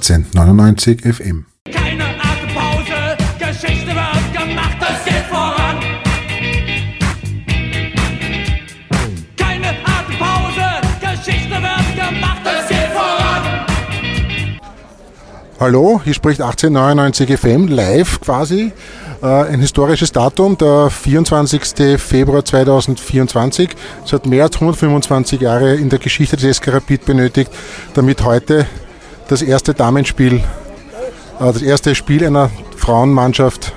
1899 FM. Keine Atempause, Geschichte wird gemacht, es geht voran. Keine Atempause, Geschichte wird gemacht, es geht voran. Hallo, hier spricht 1899 FM live quasi. Äh, ein historisches Datum, der 24. Februar 2024. Es hat mehr als 125 Jahre in der Geschichte des SK Rapid benötigt, damit heute das erste Damenspiel, äh, das erste Spiel einer Frauenmannschaft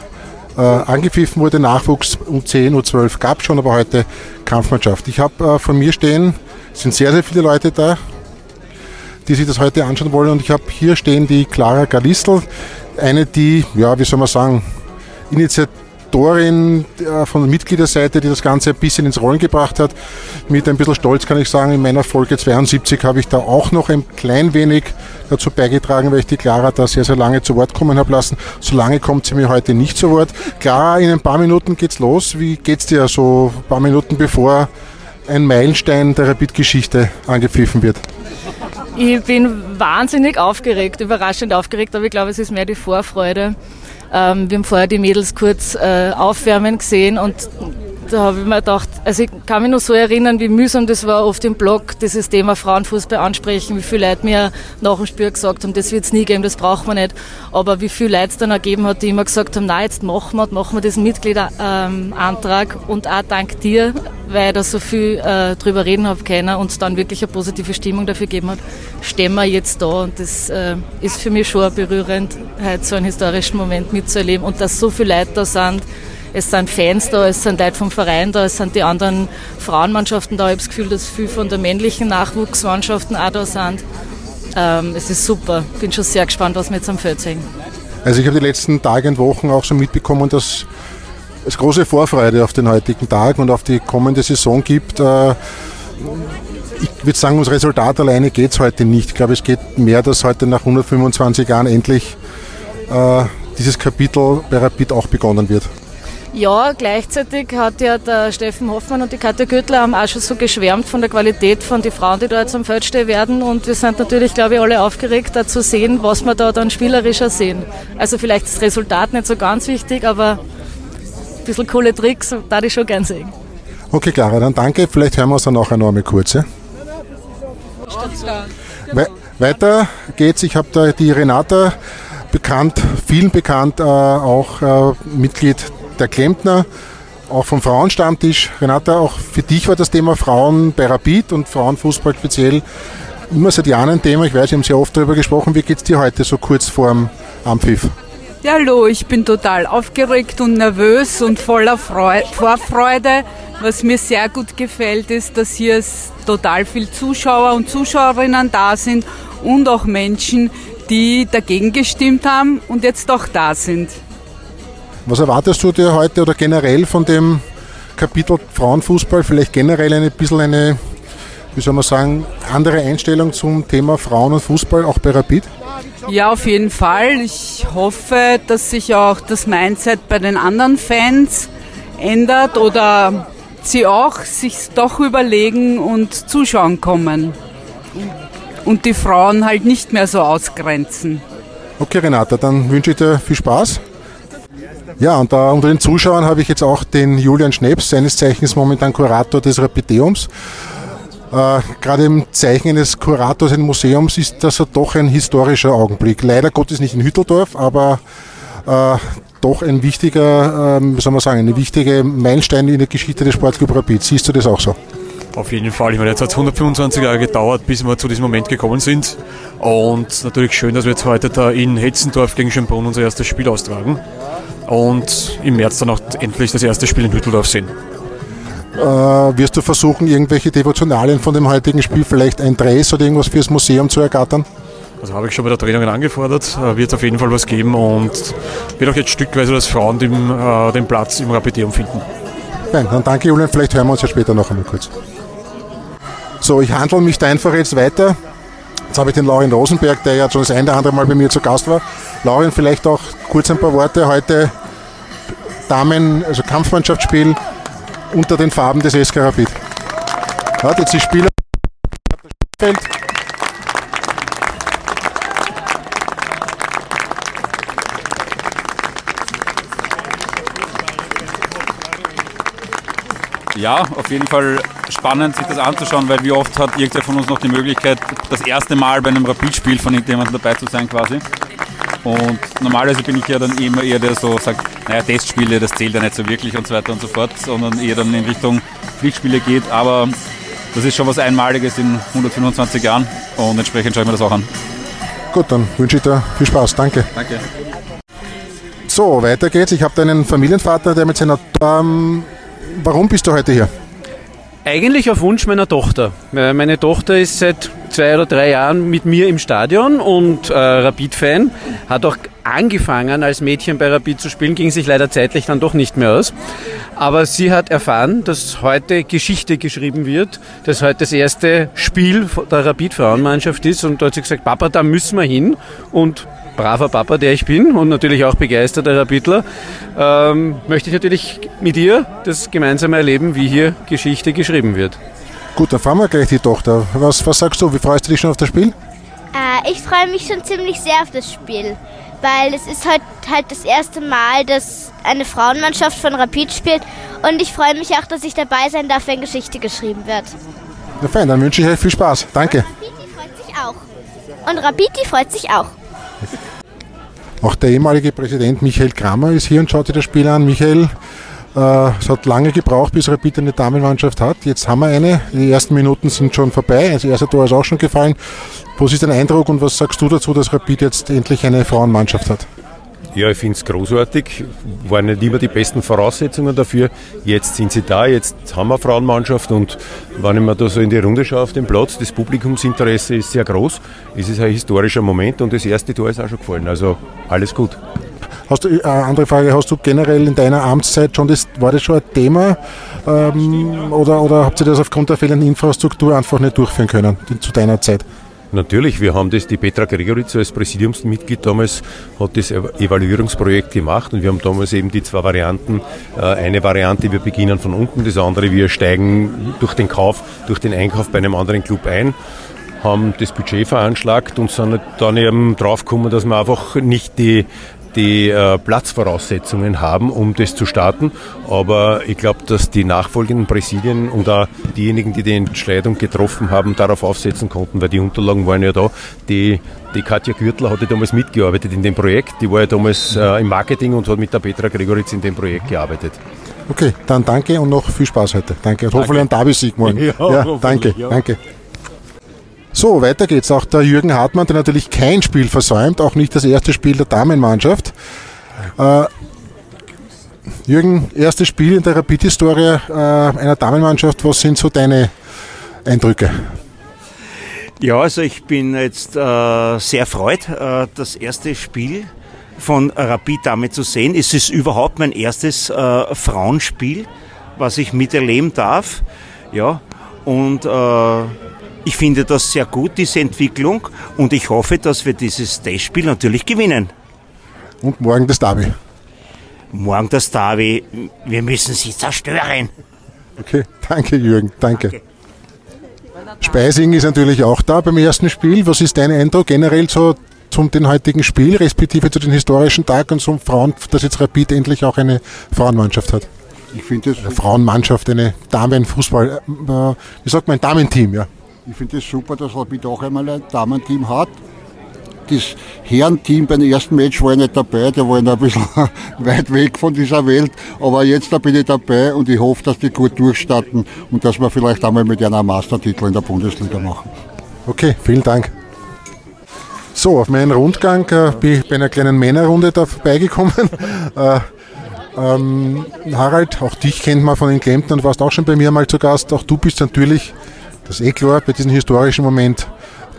äh, angepfiffen wurde. Nachwuchs um 10, U12 gab es schon, aber heute Kampfmannschaft. Ich habe von mir stehen, sind sehr, sehr viele Leute da, die sich das heute anschauen wollen. Und ich habe hier stehen die Clara Galistl, eine, die, ja, wie soll man sagen, Initiatorin äh, von der Mitgliederseite, die das Ganze ein bisschen ins Rollen gebracht hat. Mit ein bisschen Stolz kann ich sagen, in meiner Folge 72 habe ich da auch noch ein klein wenig dazu beigetragen, weil ich die Clara da sehr, sehr lange zu Wort kommen habe lassen. So lange kommt sie mir heute nicht zu Wort. Clara, in ein paar Minuten geht's los. Wie geht's dir so ein paar Minuten bevor ein Meilenstein der Rapid-Geschichte angepfiffen wird? Ich bin wahnsinnig aufgeregt, überraschend aufgeregt, aber ich glaube, es ist mehr die Vorfreude. Ähm, wir haben vorher die Mädels kurz äh, aufwärmen gesehen und da habe ich mir gedacht, also ich kann mich noch so erinnern, wie mühsam das war, auf dem Blog dieses Thema Frauenfußball ansprechen, wie viele Leute mir nach dem Spiel gesagt haben, das wird es nie geben, das braucht man nicht. Aber wie viele Leute es dann ergeben hat, die immer gesagt haben, na jetzt machen wir, machen wir diesen Mitgliederantrag und auch dank dir, weil ich da so viel äh, drüber reden habe können und dann wirklich eine positive Stimmung dafür gegeben hat, stehen wir jetzt da und das äh, ist für mich schon berührend, heute so einen historischen Moment mitzuerleben und dass so viele Leute da sind, es sind Fans da, es sind Leute vom Verein da, es sind die anderen Frauenmannschaften da. Ich habe das Gefühl, dass viele von der männlichen Nachwuchsmannschaften auch da sind. Ähm, es ist super. Bin schon sehr gespannt, was wir jetzt am Feld sehen. Also ich habe die letzten Tage und Wochen auch so mitbekommen, dass es große Vorfreude auf den heutigen Tag und auf die kommende Saison gibt. Äh, ich würde sagen, ums Resultat alleine geht es heute nicht. Ich glaube, es geht mehr, dass heute nach 125 Jahren endlich äh, dieses Kapitel bei Rapid auch begonnen wird. Ja, gleichzeitig hat ja der Steffen Hoffmann und die Katja Göttler haben auch schon so geschwärmt von der Qualität von den Frauen, die da jetzt am Feld stehen werden. Und wir sind natürlich, glaube ich, alle aufgeregt, da zu sehen, was wir da dann spielerischer sehen. Also vielleicht das Resultat nicht so ganz wichtig, aber ein bisschen coole Tricks, da ich schon gern sehen. Okay, Clara, dann danke. Vielleicht hören wir uns dann nachher noch einmal kurz. Ja? We weiter geht's. Ich habe da die Renata bekannt, vielen bekannt, äh, auch äh, Mitglied der Klempner, auch vom Frauenstammtisch. Renata, auch für dich war das Thema Frauen bei Rapid und Frauenfußball speziell immer seit Jahren ein Thema. Ich weiß, wir haben sehr oft darüber gesprochen. Wie geht es dir heute so kurz vorm Ampfiff? Ja, hallo, ich bin total aufgeregt und nervös und voller Freude, Vorfreude. Was mir sehr gut gefällt, ist, dass hier total viele Zuschauer und Zuschauerinnen da sind und auch Menschen, die dagegen gestimmt haben und jetzt auch da sind. Was erwartest du dir heute oder generell von dem Kapitel Frauenfußball? Vielleicht generell ein bisschen eine, wie soll man sagen, andere Einstellung zum Thema Frauen und Fußball, auch bei Rapid? Ja, auf jeden Fall. Ich hoffe, dass sich auch das Mindset bei den anderen Fans ändert oder sie auch sich doch überlegen und zuschauen kommen. Und die Frauen halt nicht mehr so ausgrenzen. Okay, Renata, dann wünsche ich dir viel Spaß. Ja, und da unter den Zuschauern habe ich jetzt auch den Julian Schneps, seines Zeichens momentan Kurator des Rapideums. Äh, Gerade im Zeichen eines Kurators eines Museums ist das doch ein historischer Augenblick. Leider Gottes nicht in Hütteldorf, aber äh, doch ein wichtiger, äh, wie soll man sagen, eine wichtige Meilenstein in der Geschichte des Sportclub Rapid. Siehst du das auch so? Auf jeden Fall. Ich meine, jetzt hat es 125 Jahre gedauert, bis wir zu diesem Moment gekommen sind. Und natürlich schön, dass wir jetzt heute da in Hetzendorf gegen Schönbrunn unser erstes Spiel austragen und im März dann auch endlich das erste Spiel in Hütteldorf sehen. Äh, wirst du versuchen, irgendwelche Devotionalien von dem heutigen Spiel, vielleicht ein Dress oder irgendwas fürs Museum zu ergattern? Also habe ich schon bei der Training angefordert, äh, wird es auf jeden Fall was geben und wird auch jetzt stückweise, dass Frauen den, äh, den Platz im Rapideum finden. Nein, dann danke Julian, vielleicht hören wir uns ja später noch einmal kurz. So, ich handle mich da einfach jetzt weiter. Jetzt habe ich den Laurin Rosenberg, der ja schon das ein oder andere Mal bei mir zu Gast war. Laurin, vielleicht auch kurz ein paar Worte heute. Damen, also Kampfmannschaftsspiel unter den Farben des SK Rapid. Hat jetzt die Spieler. Ja, auf jeden Fall spannend, sich das anzuschauen, weil wie oft hat irgendwer von uns noch die Möglichkeit, das erste Mal bei einem Rapid-Spiel von irgendjemandem dabei zu sein quasi. Und normalerweise bin ich ja dann immer eher der, der so sagt, naja, Testspiele, das zählt ja nicht so wirklich und so weiter und so fort, sondern eher dann in Richtung Pflichtspiele geht. Aber das ist schon was Einmaliges in 125 Jahren und entsprechend schaue ich mir das auch an. Gut, dann wünsche ich dir viel Spaß. Danke. Danke. So, weiter geht's. Ich habe einen Familienvater, der mit seiner... Ähm, warum bist du heute hier? Eigentlich auf Wunsch meiner Tochter. Äh, Meine Tochter ist seit zwei oder drei Jahren mit mir im Stadion und äh, Rapid-Fan. Hat auch angefangen, als Mädchen bei Rapid zu spielen, ging sich leider zeitlich dann doch nicht mehr aus. Aber sie hat erfahren, dass heute Geschichte geschrieben wird, dass heute das erste Spiel der Rapid-Frauenmannschaft ist. Und da hat sie gesagt, Papa, da müssen wir hin. Und braver Papa, der ich bin und natürlich auch begeisterter Rapidler, ähm, möchte ich natürlich mit ihr das gemeinsame erleben, wie hier Geschichte geschrieben wird. Gut, dann fragen wir gleich die Tochter. Was, was sagst du? Wie freust du dich schon auf das Spiel? Äh, ich freue mich schon ziemlich sehr auf das Spiel, weil es ist heute halt das erste Mal, dass eine Frauenmannschaft von Rapid spielt und ich freue mich auch, dass ich dabei sein darf, wenn Geschichte geschrieben wird. Na fein, dann wünsche ich euch viel Spaß. Danke. Rapidi freut sich auch. Und Rapidi freut sich auch. Auch der ehemalige Präsident Michael Kramer ist hier und schaut sich das Spiel an. Michael, äh, es hat lange gebraucht, bis Rapid eine Damenmannschaft hat. Jetzt haben wir eine. Die ersten Minuten sind schon vorbei. Das erste Tor ist auch schon gefallen. Was ist dein Eindruck und was sagst du dazu, dass Rapid jetzt endlich eine Frauenmannschaft hat? Ja, ich finde es großartig. Waren nicht immer die besten Voraussetzungen dafür. Jetzt sind sie da, jetzt haben wir eine Frauenmannschaft und wenn ich mir da so in die Runde schaue auf den Platz, das Publikumsinteresse ist sehr groß. Es ist ein historischer Moment und das erste Tor ist auch schon gefallen. Also alles gut. Hast du, äh, andere Frage, hast du generell in deiner Amtszeit schon das, war das schon ein Thema ähm, oder, oder habt ihr das aufgrund der fehlenden Infrastruktur einfach nicht durchführen können zu deiner Zeit? Natürlich, wir haben das, die Petra Gregoritz als Präsidiumsmitglied damals hat das Evaluierungsprojekt gemacht und wir haben damals eben die zwei Varianten. Äh, Eine Variante, wir beginnen von unten, das andere, wir steigen durch den Kauf, durch den Einkauf bei einem anderen Club ein haben das Budget veranschlagt und sind dann eben draufgekommen, dass wir einfach nicht die, die äh, Platzvoraussetzungen haben, um das zu starten. Aber ich glaube, dass die nachfolgenden Präsidien und auch diejenigen, die die Entscheidung getroffen haben, darauf aufsetzen konnten, weil die Unterlagen waren ja da. Die, die Katja Gürtler hatte damals mitgearbeitet in dem Projekt. Die war ja damals äh, im Marketing und hat mit der Petra Gregoritz in dem Projekt gearbeitet. Okay, dann danke und noch viel Spaß heute. Danke. Und hoffentlich ein Derby-Sieg morgen. Ja, hoffentlich, danke, ja. danke. So, weiter geht's. Auch der Jürgen Hartmann, der natürlich kein Spiel versäumt, auch nicht das erste Spiel der Damenmannschaft. Äh, Jürgen, erstes Spiel in der Rapid-Historie äh, einer Damenmannschaft. Was sind so deine Eindrücke? Ja, also ich bin jetzt äh, sehr erfreut, äh, das erste Spiel von Rapid damit zu sehen. Es ist überhaupt mein erstes äh, Frauenspiel, was ich miterleben darf. Ja, und äh, ich finde das sehr gut, diese Entwicklung, und ich hoffe, dass wir dieses Testspiel natürlich gewinnen. Und morgen das Derby. Morgen das Derby, wir müssen sie zerstören. Okay, danke Jürgen, danke. Speising ist natürlich auch da beim ersten Spiel. Was ist dein Eindruck generell so zum den heutigen Spiel, respektive zu den historischen Tag und zum Frauen, dass jetzt Rapid endlich auch eine Frauenmannschaft hat? Ich finde das, Eine Frauenmannschaft, eine Damenfußball, äh, wie sagt man, ein Damenteam, ja. Ich finde es super, dass Rapid auch einmal ein Damenteam hat. Das Herrenteam beim ersten Match war ich nicht dabei, der war ein bisschen weit weg von dieser Welt. Aber jetzt da bin ich dabei und ich hoffe, dass die gut durchstarten und dass wir vielleicht einmal mit einer Mastertitel in der Bundesliga machen. Okay, vielen Dank. So, auf meinen Rundgang äh, bin ich bei einer kleinen Männerrunde da vorbeigekommen. äh, ähm, Harald, auch dich kennt man von den Kempten und warst auch schon bei mir mal zu Gast. Auch du bist natürlich, das ist eh klar, bei diesem historischen Moment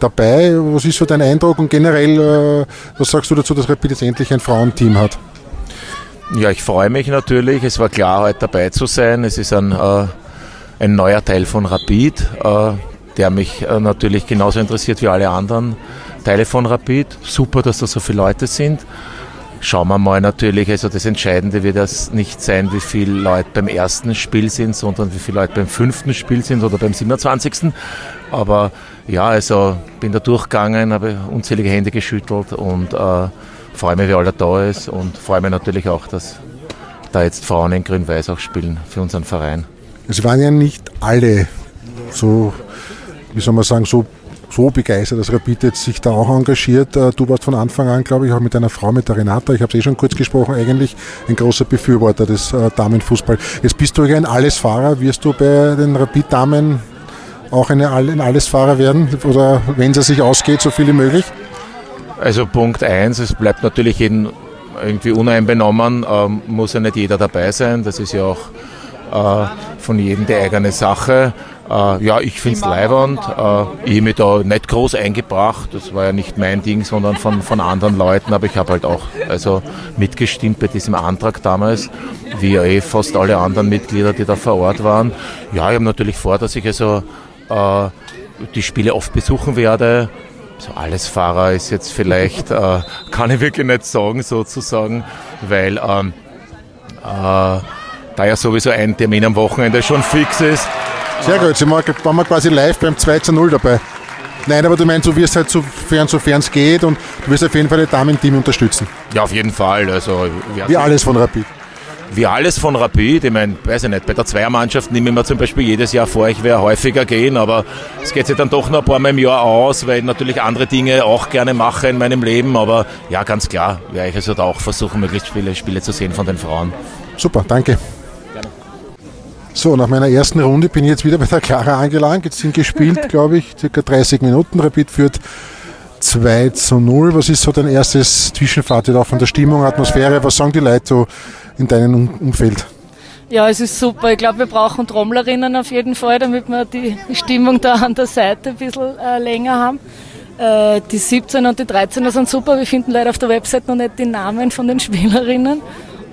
dabei. Was ist so dein Eindruck und generell, äh, was sagst du dazu, dass Rapid jetzt endlich ein Frauenteam hat? Ja, ich freue mich natürlich. Es war klar, heute dabei zu sein. Es ist ein, äh, ein neuer Teil von Rapid, äh, der mich äh, natürlich genauso interessiert wie alle anderen Teile von Rapid. Super, dass da so viele Leute sind. Schauen wir mal natürlich, also das Entscheidende wird das nicht sein, wie viele Leute beim ersten Spiel sind, sondern wie viele Leute beim fünften Spiel sind oder beim 27. Aber ja, also bin da durchgegangen, habe unzählige Hände geschüttelt und äh, freue mich, wie alle da ist und freue mich natürlich auch, dass da jetzt Frauen in Grün-Weiß auch spielen für unseren Verein. Es waren ja nicht alle so, wie soll man sagen, so, so begeistert, dass Rapid jetzt sich da auch engagiert. Äh, Du warst von Anfang an, glaube ich, auch mit einer Frau, mit der Renata, ich habe es eh schon kurz gesprochen, eigentlich ein großer Befürworter des äh, Damenfußball. Jetzt bist du ja ein Allesfahrer. Wirst du bei den Rapid-Damen auch eine, ein Allesfahrer werden? Oder wenn es sich ausgeht, so viel wie möglich? Also Punkt eins, es bleibt natürlich jedem irgendwie uneinbenommen, ähm, muss ja nicht jeder dabei sein. Das ist ja auch äh, von jedem die eigene Sache. Äh, ja, ich finde es leibernd. Äh, ich habe mich da nicht groß eingebracht. Das war ja nicht mein Ding, sondern von, von anderen Leuten. Aber ich habe halt auch also mitgestimmt bei diesem Antrag damals, wie ja eh fast alle anderen Mitglieder, die da vor Ort waren. Ja, ich habe natürlich vor, dass ich also äh, die Spiele oft besuchen werde. So alles Fahrer ist jetzt vielleicht, äh, kann ich wirklich nicht sagen sozusagen, weil ähm, äh, da ja sowieso ein Termin am Wochenende schon fix ist. Sehr gut, Sie waren wir quasi live beim 2 zu 0 dabei. Nein, aber du meinst, du wirst halt sofern sofern es geht und du wirst auf jeden Fall das Damenteam unterstützen. Ja, auf jeden Fall. Also, Wie alles von Rapid. Wie alles von Rapid. Ich meine, weiß ich nicht, bei der Zweiermannschaft nehme ich mir zum Beispiel jedes Jahr vor, ich werde häufiger gehen, aber es geht sich dann doch noch ein paar Mal im Jahr aus, weil ich natürlich andere Dinge auch gerne mache in meinem Leben. Aber ja, ganz klar, werde ich also da auch versuchen, möglichst viele Spiele zu sehen von den Frauen. Super, danke. So, nach meiner ersten Runde bin ich jetzt wieder bei der Clara angelangt. Jetzt sind gespielt, glaube ich, circa 30 Minuten. Rapid führt 2 zu 0. Was ist so dein erstes Zwischenfazit auch von der Stimmung, Atmosphäre? Was sagen die Leute so in deinem Um- Umfeld? Ja, es ist super. Ich glaube, wir brauchen Trommlerinnen auf jeden Fall, damit wir die Stimmung da an der Seite ein bisschen äh, länger haben. Äh, die 17 und die 13er sind super. Wir finden leider auf der Website noch nicht die Namen von den Spielerinnen.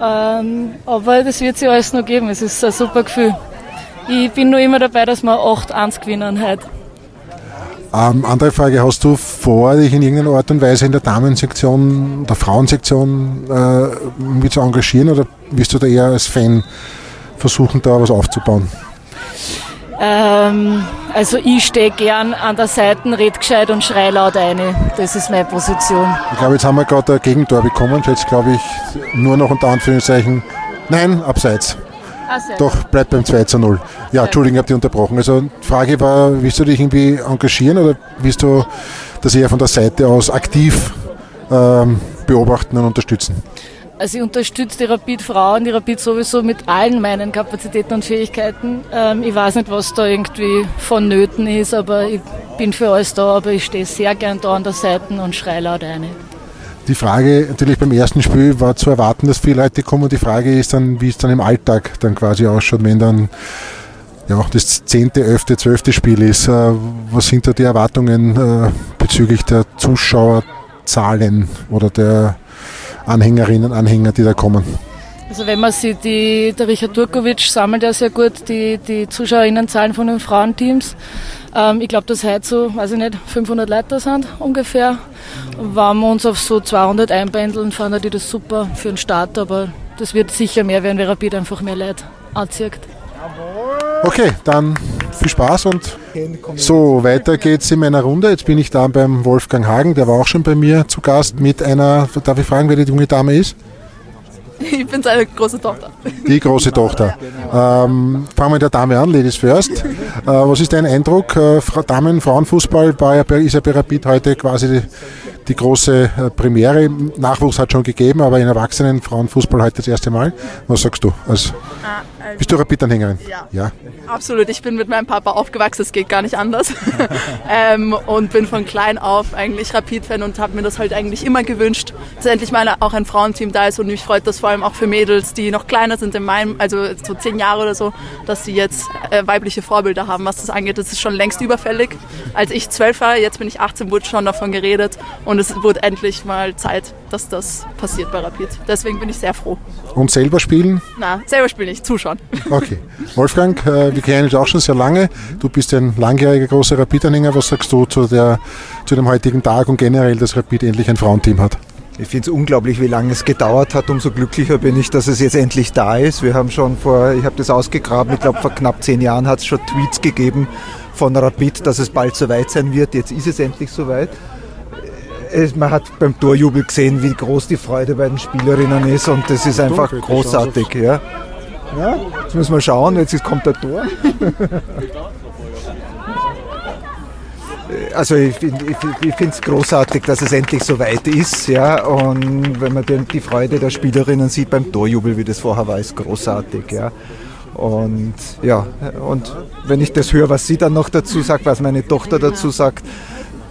Ähm, aber das wird sich alles noch geben. Es ist ein super Gefühl. Ich bin nur immer dabei, dass wir 8-1 gewinnen heute. Ähm, andere Frage, hast du vor, dich in irgendeiner Art und Weise in der Damensektion, der Frauensektion äh, irgendwie zu engagieren oder wirst du da eher als Fan versuchen, da was aufzubauen? Ähm, also ich stehe gern an der Seite, red gescheit und schrei laut eine. Das ist meine Position. Ich glaube, jetzt haben wir gerade ein Gegentor bekommen. Jetzt glaube ich nur noch unter Anführungszeichen, nein, abseits. Doch, bleibt beim 2 zu 0. Ja, Entschuldigung, ich habe dich unterbrochen. Also die Frage war, willst du dich irgendwie engagieren oder willst du das eher von der Seite aus aktiv ähm, beobachten und unterstützen? Also ich unterstütze die Rapid Frauen, die Rapid sowieso mit allen meinen Kapazitäten und Fähigkeiten. Ähm, ich weiß nicht, was da irgendwie vonnöten ist, aber ich bin für alles da, aber ich stehe sehr gern da an der Seite und schreie laut eine. Die Frage natürlich beim ersten Spiel war zu erwarten, dass viele Leute kommen. Die Frage ist dann, wie es dann im Alltag dann quasi ausschaut, wenn dann ja, das zehnte, elfte, zwölfte Spiel ist. Äh, Was sind da die Erwartungen äh, bezüglich der Zuschauerzahlen oder der Anhängerinnen, Anhänger, die da kommen? Also wenn man sieht, die, der Richard Turkovic sammelt ja sehr gut die, die Zuschauerinnenzahlen von den Frauenteams. Ähm, ich glaube, dass heute so, weiß ich nicht, 500 Leute sind ungefähr. Wenn wir uns auf so 200 einpendeln, fanden die das super für den Start, aber das wird sicher mehr werden, weil Rapid einfach mehr Leute anzieht. Okay, dann viel Spaß und so, weiter geht's in meiner Runde. Jetzt bin ich da beim Wolfgang Hagen, der war auch schon bei mir zu Gast mit einer, darf ich fragen, wer die junge Dame ist? Ich bin seine große Tochter. Die große Tochter. Ähm, fangen wir mit der Dame an, Ladies first. Äh, was ist dein Eindruck? Äh, Fra- Damen, Frauenfußball war ja bei, ist ja bei Rapid heute quasi die, große äh, Premiere. Nachwuchs hat schon gegeben, aber in Erwachsenen Frauenfußball heute das erste Mal. Was sagst du? Ah, also- bist du Rapid-Anhängerin? Ja. ja. Absolut, ich bin mit meinem Papa aufgewachsen, es geht gar nicht anders. ähm, und bin von klein auf eigentlich Rapid-Fan und habe mir das halt eigentlich immer gewünscht, dass endlich mal auch ein Frauenteam da ist. Und mich freut das vor allem auch für Mädels, die noch kleiner sind in meinem, also so zehn Jahre oder so, dass sie jetzt äh, weibliche Vorbilder haben, was das angeht. Das ist schon längst überfällig. Als ich zwölf war, jetzt bin ich 18, wurde schon davon geredet. Und es wurde endlich mal Zeit, dass das passiert bei Rapid. Deswegen bin ich sehr froh. Und selber spielen? Na, selber spielen nicht, zuschauen. Okay. Wolfgang, äh, wir kennen uns auch schon sehr lange. Du bist ein langjähriger großer Rapid-Anhänger. Was sagst du zu, der, zu dem heutigen Tag und generell, dass Rapid endlich ein Frauenteam hat? Ich finde es unglaublich, wie lange es gedauert hat. Umso glücklicher bin ich, dass es jetzt endlich da ist. Wir haben schon vor, ich habe das ausgegraben, ich glaube vor knapp zehn Jahren hat es schon Tweets gegeben von Rapid, dass es bald soweit sein wird. Jetzt ist es endlich soweit. Es, man hat beim Torjubel gesehen, wie groß die Freude bei den Spielerinnen ist und das ist einfach Dunkel, großartig. Ja. Ja, jetzt müssen wir schauen, jetzt kommt der Tor. Also ich, ich, ich finde es großartig, dass es endlich so weit ist. Ja, und wenn man die, die Freude der Spielerinnen sieht beim Torjubel, wie das vorher war, ist großartig. Ja. Und ja, und wenn ich das höre, was sie dann noch dazu sagt, was meine Tochter dazu sagt,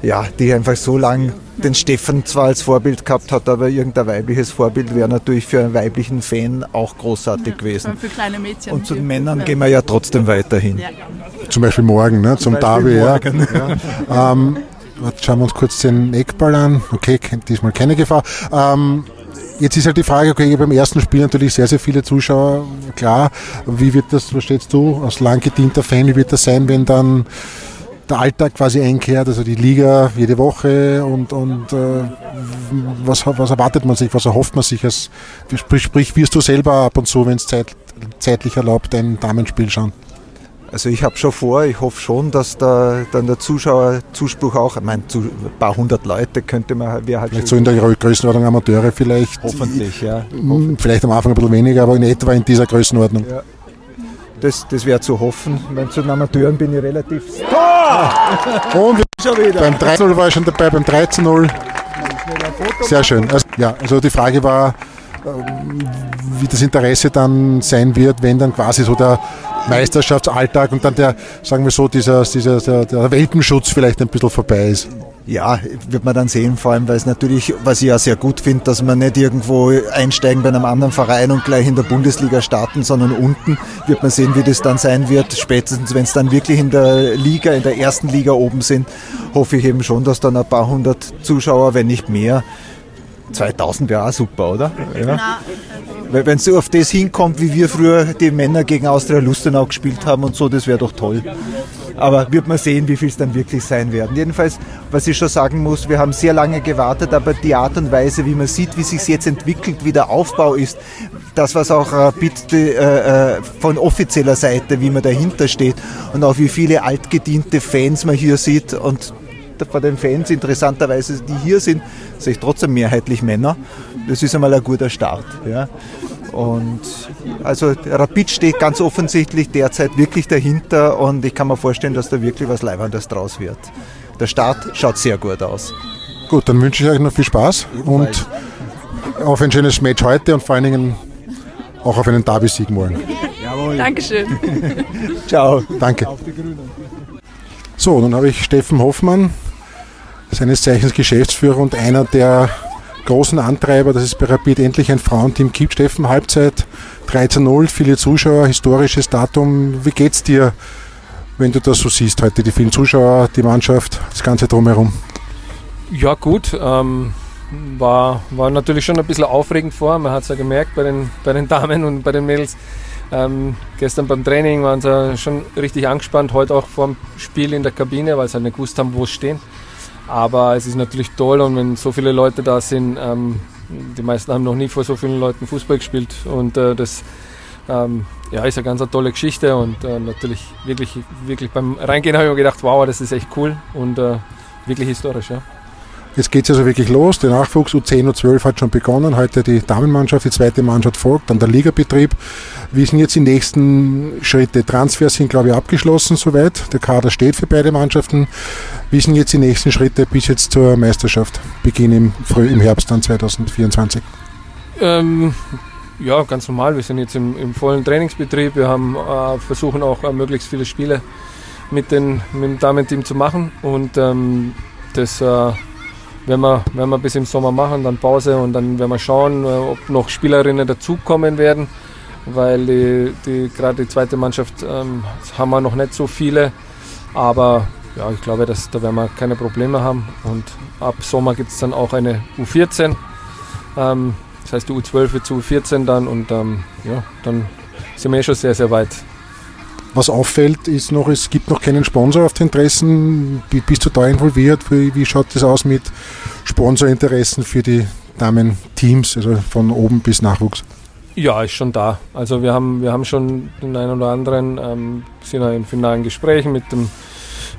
ja, die einfach so lang den Steffen zwar als Vorbild gehabt hat, aber irgendein weibliches Vorbild wäre natürlich für einen weiblichen Fan auch großartig gewesen. Für kleine Mädchen. Und zu den Männern gehen wir ja trotzdem weiterhin. Ja. Zum Beispiel morgen, ne, zum, Zum Beispiel Derby. morgen. Ja. Ja. Ähm, schauen wir uns kurz den Eckball an. Okay, diesmal keine Gefahr. Ähm, jetzt ist halt die Frage, okay, beim ersten Spiel natürlich sehr, sehr viele Zuschauer, klar. Wie wird das, was stellst du als lang gedienter Fan, wie wird das sein, wenn dann der Alltag quasi einkehrt, also die Liga jede Woche und, und äh, was, was erwartet man sich, was erhofft man sich? Als, sprich, sprich, wirst du selber ab und zu, wenn es zeit, zeitlich erlaubt, ein Damenspiel schauen? Also ich habe schon vor, ich hoffe schon, dass da dann der Zuschauerzuspruch auch, ich meine, ein paar hundert Leute könnte man, wäre halt Vielleicht so in der Grö- Größenordnung Amateure vielleicht. Hoffentlich, ja. Mm, Vielleicht am Anfang ein bisschen weniger, aber in etwa in dieser Größenordnung. Ja. Das, das wäre zu hoffen. Meine, zu den Amateuren bin ich relativ. Und wir- beim 13-0 war ich schon dabei, beim 13-0. Sehr schön. Also, ja, also die Frage war, ähm, wie das Interesse dann sein wird, wenn dann quasi so der Meisterschaftsalltag und dann der, sagen wir so, dieser, dieser der, der Welpenschutz vielleicht ein bisschen vorbei ist. Ja, wird man dann sehen, vor allem, weil es natürlich, was ich ja sehr gut finde, dass man nicht irgendwo einsteigen bei einem anderen Verein und gleich in der Bundesliga starten, sondern unten wird man sehen, wie das dann sein wird. Spätestens, wenn es dann wirklich in der Liga, in der ersten Liga oben sind, hoffe ich eben schon, dass dann ein paar hundert Zuschauer, wenn nicht mehr, 2000 wäre auch super, oder? Ja. Weil wenn es so auf das hinkommt, wie wir früher die Männer gegen Austria Lustenau gespielt haben und so, das wäre doch toll. Aber wird man sehen, wie viel es dann wirklich sein werden. Jedenfalls, was ich schon sagen muss, wir haben sehr lange gewartet, aber die Art und Weise, wie man sieht, wie sich jetzt entwickelt, wie der Aufbau ist, das, was auch äh, äh, von offizieller Seite, wie man dahinter steht und auch wie viele altgediente Fans man hier sieht und von den Fans interessanterweise, die hier sind, sehe ich trotzdem mehrheitlich Männer. Das ist einmal ein guter Start. Ja. Und also Rapid steht ganz offensichtlich derzeit wirklich dahinter und ich kann mir vorstellen, dass da wirklich was Leibendes draus wird. Der Start schaut sehr gut aus. Gut, dann wünsche ich euch noch viel Spaß und auf ein schönes Match heute und vor allen Dingen auch auf einen Derby-Sieg morgen. Jawohl. Dankeschön. Ciao. Danke. So, nun habe ich Steffen Hoffmann, seines Zeichens Geschäftsführer und einer der großen Antreiber, dass es bei Rapid endlich ein Frauenteam gibt. Steffen, Halbzeit 13-0, viele Zuschauer, historisches Datum. Wie geht's dir, wenn du das so siehst heute? Die vielen Zuschauer, die Mannschaft, das Ganze drumherum. Ja, gut. Ähm, war, war natürlich schon ein bisschen aufregend vor. Man hat es ja gemerkt bei den, bei den Damen und bei den Mädels. Ähm, gestern beim Training waren sie schon richtig angespannt, heute auch vor dem Spiel in der Kabine, weil sie halt nicht gewusst haben, wo sie stehen. Aber es ist natürlich toll und wenn so viele Leute da sind, ähm, die meisten haben noch nie vor so vielen Leuten Fußball gespielt und äh, das ähm, ja, ist eine ganz eine tolle Geschichte und äh, natürlich wirklich, wirklich beim Reingehen habe ich mir gedacht, wow, das ist echt cool und äh, wirklich historisch. Ja. Jetzt geht es also wirklich los. Der Nachwuchs U10, U12 hat schon begonnen. Heute die Damenmannschaft, die zweite Mannschaft folgt, dann der Ligabetrieb. Wie sind jetzt die nächsten Schritte? Transfers sind, glaube ich, abgeschlossen soweit. Der Kader steht für beide Mannschaften. Wie sind jetzt die nächsten Schritte bis jetzt zur Meisterschaft? Beginn im, Früh, im Herbst dann 2024. Ähm, ja, ganz normal. Wir sind jetzt im, im vollen Trainingsbetrieb. Wir haben äh, versuchen auch äh, möglichst viele Spiele mit, den, mit dem Damenteam zu machen und ähm, das äh, werden wir, werden wir bis im Sommer machen, dann Pause und dann werden wir schauen, äh, ob noch Spielerinnen dazukommen werden, weil die, die, gerade die zweite Mannschaft ähm, haben wir noch nicht so viele, aber ja, ich glaube, dass, da werden wir keine Probleme haben und ab Sommer gibt es dann auch eine U14. Ähm, das heißt, die U12 wird zu U14 dann und ähm, ja, dann sind wir eh schon sehr, sehr weit. Was auffällt, ist noch, es gibt noch keinen Sponsor auf den Interessen. Bist du da involviert? Wie, wie schaut das aus mit Sponsorinteressen für die Damen-Teams, also von oben bis Nachwuchs? Ja, ist schon da. Also wir haben, wir haben schon den einen oder anderen, ähm, sind ja in finalen Gesprächen mit dem,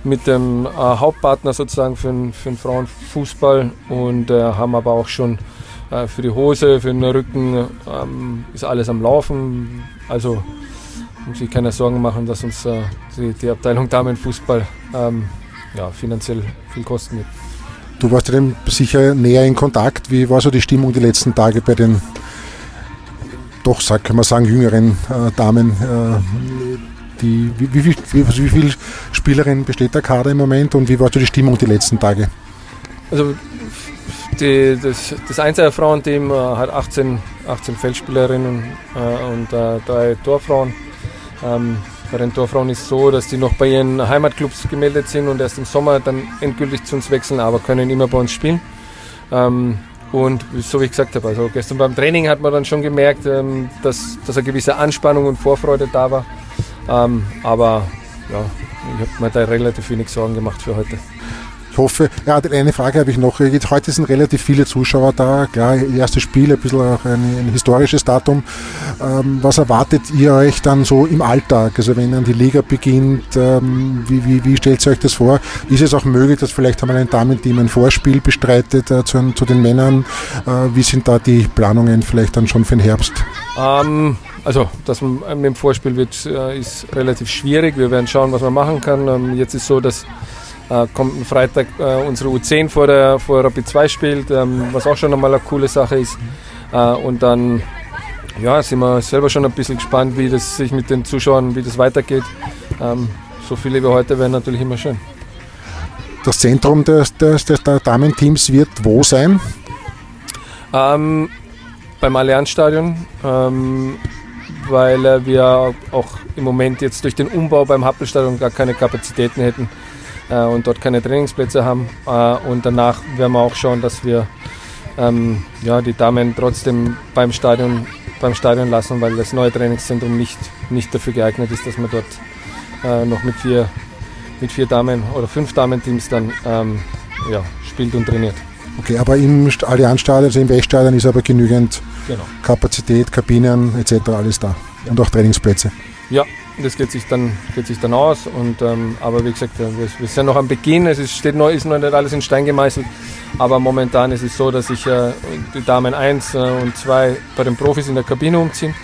mit dem äh, Hauptpartner sozusagen für den, für den Frauenfußball und äh, haben aber auch schon äh, für die Hose, für den Rücken ähm, ist alles am Laufen. Also muss sich keiner Sorgen machen, dass uns äh, die, die, Abteilung Damenfußball ähm, ja, finanziell viel kosten wird. Du warst ja dem sicher näher in Kontakt. Wie war so die Stimmung die letzten Tage bei den doch, sag, kann man sagen, jüngeren äh, Damen? Äh, die, wie, wie, wie, wie viele Spielerinnen besteht der Kader im Moment und wie war so die Stimmung die letzten Tage? Also die, das, das Einser Frauenteam äh, hat 18, 18 Feldspielerinnen äh, und äh, drei Torfrauen. Ähm, bei den Torfrauen ist es so, dass die noch bei ihren Heimatclubs gemeldet sind und erst im Sommer dann endgültig zu uns wechseln, aber können immer bei uns spielen. Ähm, und so wie ich gesagt habe, also gestern beim Training hat man dann schon gemerkt, ähm, dass, dass eine gewisse Anspannung und Vorfreude da war. Ähm, aber ja, ich habe mir da relativ wenig Sorgen gemacht für heute. Ich hoffe, ja, eine Frage habe ich noch. Heute sind relativ viele Zuschauer da. Klar, erstes Spiel, ein bisschen auch ein, ein historisches Datum. Ähm, was erwartet ihr euch dann so im Alltag? Also wenn dann die Liga beginnt, ähm, wie, wie, wie stellt ihr euch das vor? Ist es auch möglich, dass vielleicht einmal ein Damenteam ein Vorspiel bestreitet äh, zu, zu, den Männern? Äh, wie sind da die Planungen vielleicht dann schon für den Herbst? Ähm, also das mit dem Vorspiel wird, äh, ist relativ schwierig. Wir werden schauen, was man machen kann. Ähm, jetzt ist so, dass äh, kommt am Freitag äh, unsere U10 vor, der, vor Rapid 2 spielt, ähm, was auch schon einmal eine coole Sache ist. Äh, und dann ja, sind wir selber schon ein bisschen gespannt, wie das sich mit den Zuschauern, wie das weitergeht. Ähm, so viele wie heute wären natürlich immer schön. Das Zentrum des, des, des Damenteams wird wo sein? Ähm, beim Allianzstadion, ähm, weil wir auch im Moment jetzt durch den Umbau beim Happelstadion gar keine Kapazitäten hätten, äh, und dort keine Trainingsplätze haben. Äh, und danach werden wir auch schauen, dass wir ähm, ja, die Damen trotzdem beim Stadion, beim Stadion lassen, weil das neue Trainingszentrum nicht, nicht dafür geeignet ist, dass man dort äh, noch mit vier, mit vier Damen oder fünf Damenteams dann ähm, ja, spielt und trainiert. Okay, aber im Allianzstadion, also im Weststadion ist aber genügend genau. Kapazität, Kabinen etc. alles da ja. und auch Trainingsplätze. Ja, das geht sich dann, geht sich dann aus. Und, ähm, aber wie gesagt, wir, wir, sind noch am Beginn. Es ist, steht noch, ist noch nicht alles in Stein gemeißelt. Aber momentan ist es so, dass sich äh, die Damen 1 äh, und 2 bei den Profis in der Kabine umziehen.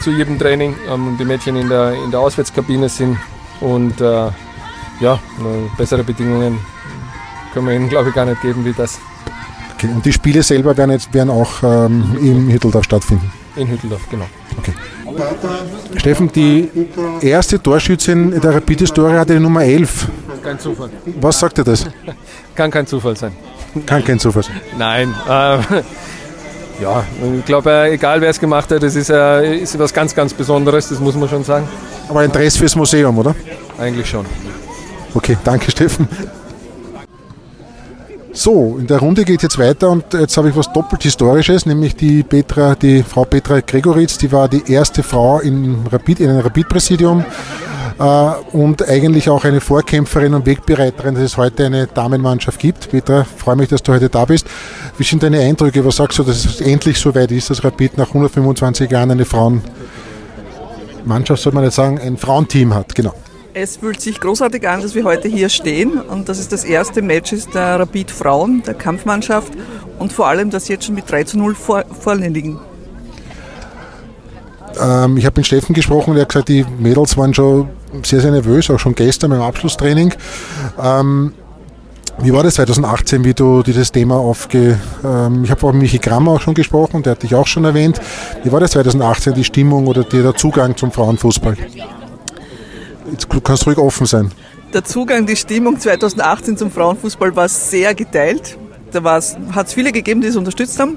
Zu jedem Training. Ähm, und die Mädchen in der, in der Auswärtskabine sind. Und äh, ja, bessere Bedingungen können wir ihnen, glaube ich, gar nicht geben wie das. Okay, und die Spiele selber werden, jetzt, werden auch ähm, in Hütteldorf stattfinden? In Hütteldorf, genau. Okay. Steffen, die erste Torschützin der Rapid-Historie hatte die Nummer 11. Kein Zufall. Was sagt ihr das? Kann kein Zufall sein. Kann kein Zufall sein. Nein. Äh, ja, ich glaube, äh, egal wer es gemacht hat, das ist, äh, ist etwas ganz, ganz Besonderes, das muss man schon sagen. Aber ein Dress fürs Museum, oder? Eigentlich schon. Okay, danke Steffen. So, in der Runde geht es jetzt weiter und jetzt habe ich was doppelt Historisches, nämlich die Petra, die Frau Petra Gregoritz, die war die erste Frau in, Rapid, in einem Rapid-Präsidium äh, und eigentlich auch eine Vorkämpferin und Wegbereiterin, dass es heute eine Damenmannschaft gibt. Petra, freue mich, dass du heute da bist. Wie sind deine Eindrücke? Was sagst du, dass es endlich so weit ist, dass Rapid nach 125 Jahren eine Frauenmannschaft, soll man nicht sagen, ein Frauenteam hat? Genau. Es fühlt sich großartig an, dass wir heute hier stehen und dass es das erste Match ist der Rapid Frauen, der Kampfmannschaft und vor allem, dass sie jetzt schon mit 3 zu 0 vor, vorne liegen. Ähm, ich habe mit Steffen gesprochen, der hat gesagt, die Mädels waren schon sehr, sehr nervös, auch schon gestern beim Abschlusstraining. Ähm, wie war das 2018, wie du dieses Thema aufge... Ähm, ich habe auch mit Michi Kramer auch schon gesprochen, der hat dich auch schon erwähnt. Wie war das 2018, die Stimmung oder der Zugang zum Frauenfußball? Jetzt kannst du ruhig offen sein. Der Zugang, die Stimmung 2018 zum Frauenfußball war sehr geteilt. Da hat es viele gegeben, die es unterstützt haben.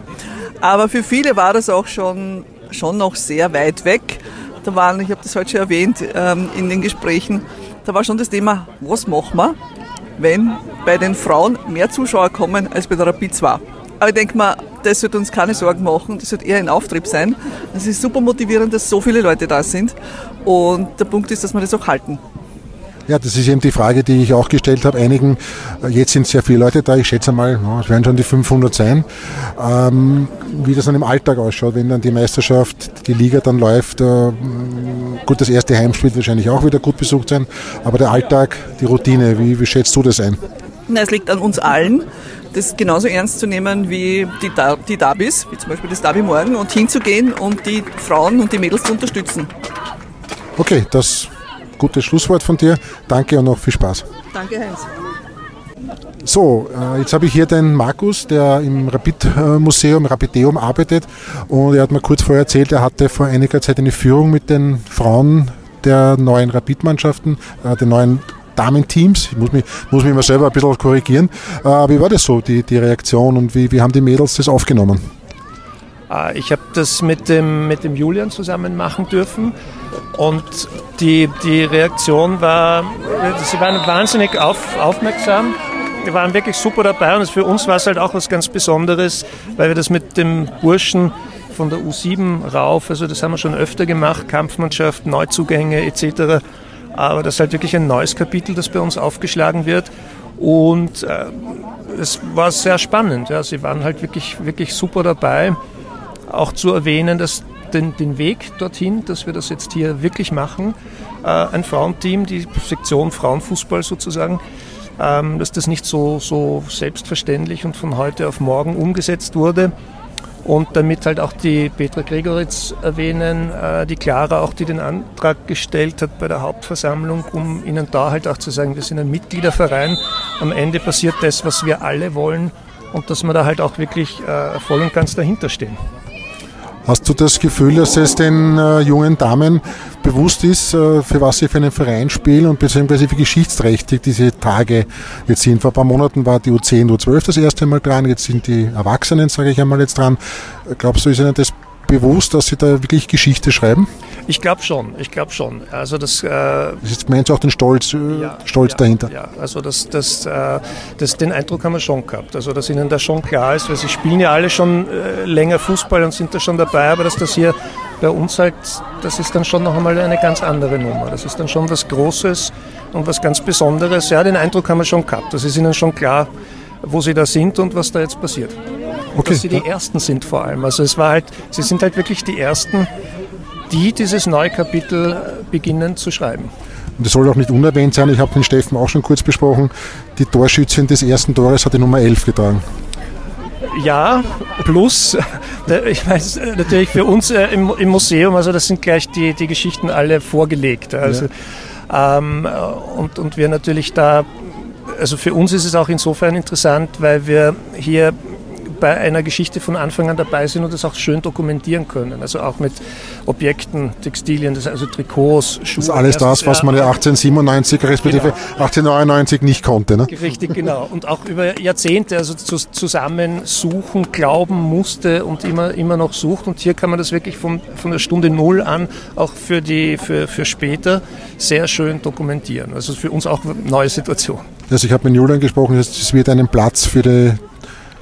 Aber für viele war das auch schon, schon noch sehr weit weg. Da waren, ich habe das heute schon erwähnt ähm, in den Gesprächen, da war schon das Thema, was machen wir, wenn bei den Frauen mehr Zuschauer kommen als bei der Rapid 2. Aber ich denke mal, das wird uns keine Sorgen machen. Das wird eher ein Auftrieb sein. Es ist super motivierend, dass so viele Leute da sind. Und der Punkt ist, dass wir das auch halten. Ja, das ist eben die Frage, die ich auch gestellt habe. Einigen, jetzt sind sehr viele Leute da, ich schätze mal, es werden schon die 500 sein. Ähm, wie das dann im Alltag ausschaut, wenn dann die Meisterschaft, die Liga dann läuft. Äh, gut, das erste Heimspiel wird wahrscheinlich auch wieder gut besucht sein, aber der Alltag, die Routine, wie, wie schätzt du das ein? Es liegt an uns allen, das genauso ernst zu nehmen wie die, Dar die Derbys, wie zum Beispiel das Derby morgen, und hinzugehen und die Frauen und die Mädels zu unterstützen. Okay, das gutes Schlusswort von dir. Danke und noch viel Spaß. Danke, Heinz. So, äh, jetzt habe ich hier den Markus, der im Rapid-Museum, Rapideum arbeitet und er hat mir kurz vorher erzählt, er hatte vor einiger Zeit eine Führung mit den Frauen der neuen Rapid-Mannschaften, äh, den neuen Damenteams. Ich muss mich, muss mich mal selber ein bisschen korrigieren. Äh, wie war das so, die, die Reaktion und wie, wie haben die Mädels das aufgenommen? Ich habe das mit dem, mit dem Julian zusammen machen dürfen und die, die Reaktion war, sie waren wahnsinnig auf, aufmerksam. Die waren wirklich super dabei und für uns war es halt auch was ganz Besonderes, weil wir das mit dem Burschen von der U7 rauf, also das haben wir schon öfter gemacht, Kampfmannschaft, Neuzugänge etc. Aber das ist halt wirklich ein neues Kapitel, das bei uns aufgeschlagen wird. Und äh, es war sehr spannend. Ja. Sie waren halt wirklich, wirklich super dabei. Auch zu erwähnen, dass den, den Weg dorthin, dass wir das jetzt hier wirklich machen, äh, ein Frauenteam, die Sektion Frauenfußball sozusagen, ähm, dass das nicht so, so selbstverständlich und von heute auf morgen umgesetzt wurde. Und damit halt auch die Petra Gregoritz erwähnen, äh, die Clara auch, die den Antrag gestellt hat bei der Hauptversammlung, um ihnen da halt auch zu sagen, wir sind ein Mitgliederverein. Am Ende passiert das, was wir alle wollen und dass wir da halt auch wirklich äh, voll und ganz dahinter stehen. Hast du das Gefühl, dass es den äh, jungen Damen bewusst ist, äh, für was sie für einen Verein spielen und beziehungsweise wie geschichtsträchtig diese Tage jetzt sind? Vor ein paar Monaten war die U10, U12 das erste Mal dran, jetzt sind die Erwachsenen, sage ich einmal, jetzt dran. Glaubst du, ist ihnen das bewusst, dass sie da wirklich Geschichte schreiben? Ich glaube schon, ich glaube schon. Also das, äh, das meinst du auch den Stolz, äh, ja, Stolz ja, dahinter? Ja, also das, das, äh, das, den Eindruck haben wir schon gehabt. Also dass ihnen da schon klar ist, weil sie spielen ja alle schon äh, länger Fußball und sind da schon dabei, aber dass das hier bei uns halt, das ist dann schon noch einmal eine ganz andere Nummer. Das ist dann schon was Großes und was ganz Besonderes. Ja, den Eindruck haben wir schon gehabt. Das ist ihnen schon klar, wo sie da sind und was da jetzt passiert. Okay. Dass sie die Ersten sind vor allem. Also es war halt, sie sind halt wirklich die Ersten, die dieses neue Kapitel äh, beginnen zu schreiben. Und das soll auch nicht unerwähnt sein, ich habe den Steffen auch schon kurz besprochen, die Torschützin des ersten Tores hat die Nummer 11 getragen. Ja, plus, ich weiß natürlich für uns äh, im, im, Museum, also das sind gleich die, die Geschichten alle vorgelegt. Also, ja. ähm, und, und wir natürlich da, also für uns ist es auch insofern interessant, weil wir hier bei einer Geschichte von Anfang an dabei sind und das auch schön dokumentieren können. Also auch mit Objekten, Textilien, das also Trikots, Schuhe. Das ist alles das, was man ja 1897 respektive genau. 1899 nicht konnte. Ne? Richtig, genau. Und auch über Jahrzehnte also zusammen suchen, glauben musste und immer, immer noch sucht. Und hier kann man das wirklich von, von der Stunde Null an auch für, die, für, für später sehr schön dokumentieren. Also für uns auch eine neue Situation. Also ich habe mit Julian gesprochen, es wird einen Platz für die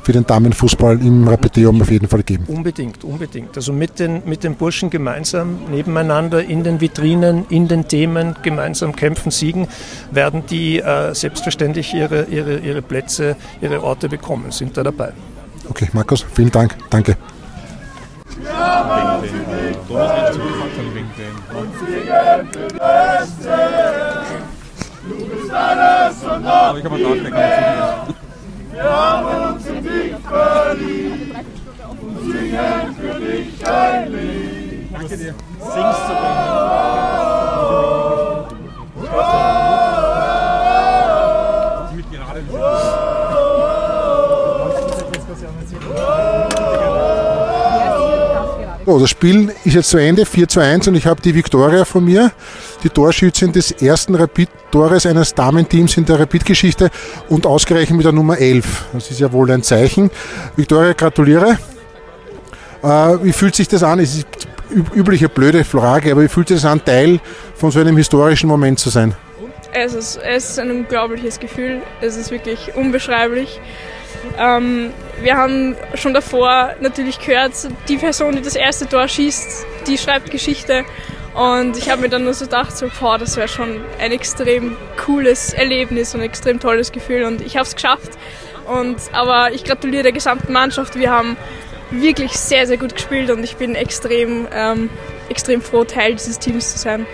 für den Damenfußball im Rapideum auf jeden Fall geben. Unbedingt, unbedingt. Also mit den, mit den Burschen gemeinsam nebeneinander in den Vitrinen, in den Themen gemeinsam kämpfen, siegen, werden die äh, selbstverständlich ihre, ihre, ihre Plätze, ihre Orte bekommen, sind da dabei. Okay, Markus, vielen Dank. Danke. Du bist alles und noch wir haben uns in und singen für dich ein Lied. Danke dir. Singst du mit So, das Spiel ist jetzt zu Ende, 4 zu 1 und ich habe die Viktoria von mir, die Torschützin des ersten Rapid-Tores eines Damenteams in der Rapid-Geschichte und ausgerechnet mit der Nummer 11. Das ist ja wohl ein Zeichen. Viktoria, gratuliere. Äh, wie fühlt sich das an? Es ist übliche blöde Frage, aber wie fühlt sich das an, Teil von so einem historischen Moment zu sein? Es ist, es ist ein unglaubliches Gefühl. Es ist wirklich unbeschreiblich. Ähm, wir haben schon davor natürlich gehört, die Person, die das erste Tor schießt, die schreibt Geschichte. Und ich habe mir dann nur so gedacht, so, boah, das wäre schon ein extrem cooles Erlebnis und ein extrem tolles Gefühl. Und ich habe es geschafft. Und, aber ich gratuliere der gesamten Mannschaft. Wir haben wirklich sehr, sehr gut gespielt und ich bin extrem, ähm, extrem froh, Teil dieses Teams zu sein.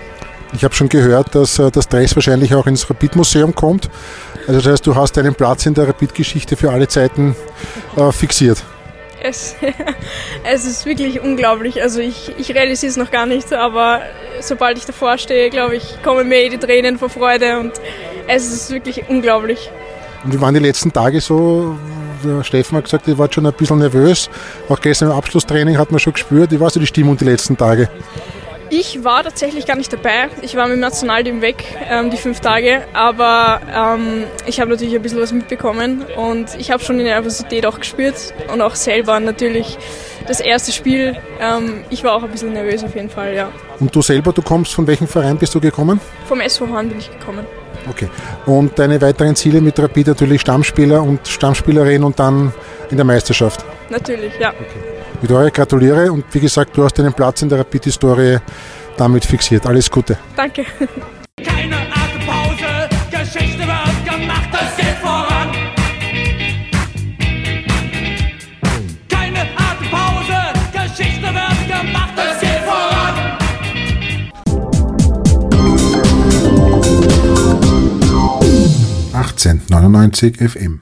Ich habe schon gehört, dass äh, das Dress wahrscheinlich auch ins Rapid-Museum kommt. Also das heißt, du hast deinen Platz in der Rapid-Geschichte für alle Zeiten äh, fixiert. Es, es ist wirklich unglaublich. Also ich, ich realisiere es noch gar nicht, aber sobald ich davor stehe, glaube ich, kommen mir die Tränen vor Freude und es ist wirklich unglaublich. Und wie waren die letzten Tage so? Der Steffen hat gesagt, ihr wart schon ein bisschen nervös. Auch gestern im Abschlusstraining hat man schon gespürt. Wie war so die Stimmung die letzten Tage? Ich war tatsächlich gar nicht dabei. Ich war mit dem Nationalteam weg, ähm, die fünf Tage. Aber ähm, ich habe natürlich ein bisschen was mitbekommen und ich habe schon die Nervosität auch gespürt und auch selber natürlich das erste Spiel. Ähm, ich war auch ein bisschen nervös auf jeden Fall, ja. Und du selber, du kommst von welchem Verein bist du gekommen? Vom SV Horn bin ich gekommen. Okay. Und deine weiteren Ziele mit Rapid natürlich Stammspieler und Stammspielerin und dann in der Meisterschaft? Natürlich, ja. Victoria, gratuliere und wie gesagt, du hast deinen Platz in der Rapid-Historie damit fixiert. Alles Gute. Danke. Keine Atempause, Geschichte wird gemacht, es geht voran. Keine Atempause, Geschichte wird gemacht, es geht voran. Achtzehn neunundneunzig FM.